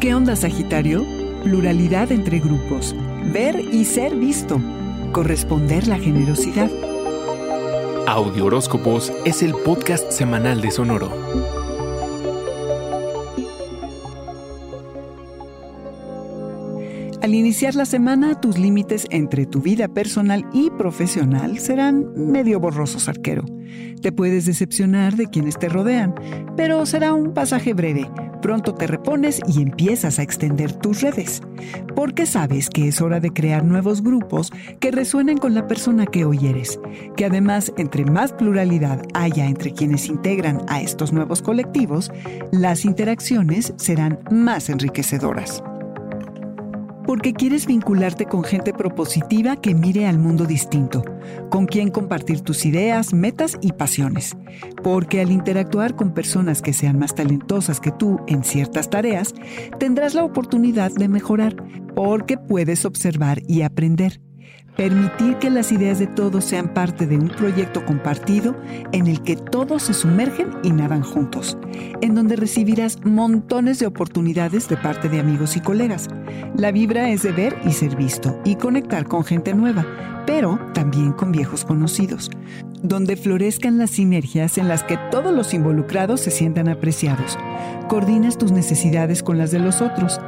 ¿Qué onda Sagitario? Pluralidad entre grupos. Ver y ser visto. Corresponder la generosidad. Audio Horóscopos es el podcast semanal de Sonoro. Al iniciar la semana, tus límites entre tu vida personal y profesional serán medio borrosos, arquero. Te puedes decepcionar de quienes te rodean, pero será un pasaje breve. Pronto te repones y empiezas a extender tus redes, porque sabes que es hora de crear nuevos grupos que resuenen con la persona que hoy eres, que además entre más pluralidad haya entre quienes integran a estos nuevos colectivos, las interacciones serán más enriquecedoras porque quieres vincularte con gente propositiva que mire al mundo distinto, con quien compartir tus ideas, metas y pasiones. Porque al interactuar con personas que sean más talentosas que tú en ciertas tareas, tendrás la oportunidad de mejorar, porque puedes observar y aprender Permitir que las ideas de todos sean parte de un proyecto compartido en el que todos se sumergen y nadan juntos, en donde recibirás montones de oportunidades de parte de amigos y colegas. La vibra es de ver y ser visto y conectar con gente nueva, pero también con viejos conocidos, donde florezcan las sinergias en las que todos los involucrados se sientan apreciados. Coordinas tus necesidades con las de los otros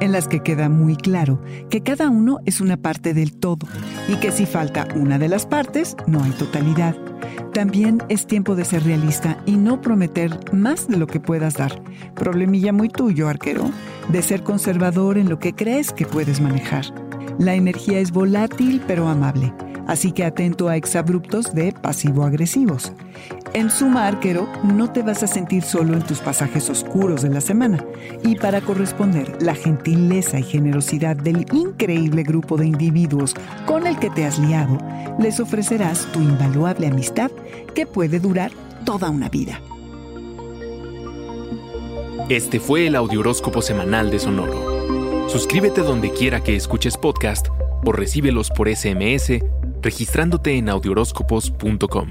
en las que queda muy claro que cada uno es una parte del todo y que si falta una de las partes, no hay totalidad. También es tiempo de ser realista y no prometer más de lo que puedas dar. Problemilla muy tuyo, arquero, de ser conservador en lo que crees que puedes manejar. La energía es volátil pero amable así que atento a exabruptos de pasivo-agresivos. En suma, arquero, no te vas a sentir solo en tus pasajes oscuros de la semana. Y para corresponder la gentileza y generosidad del increíble grupo de individuos con el que te has liado, les ofrecerás tu invaluable amistad que puede durar toda una vida. Este fue el Audioróscopo Semanal de Sonoro. Suscríbete donde quiera que escuches podcast o recíbelos por SMS registrándote en audioróscopos.com.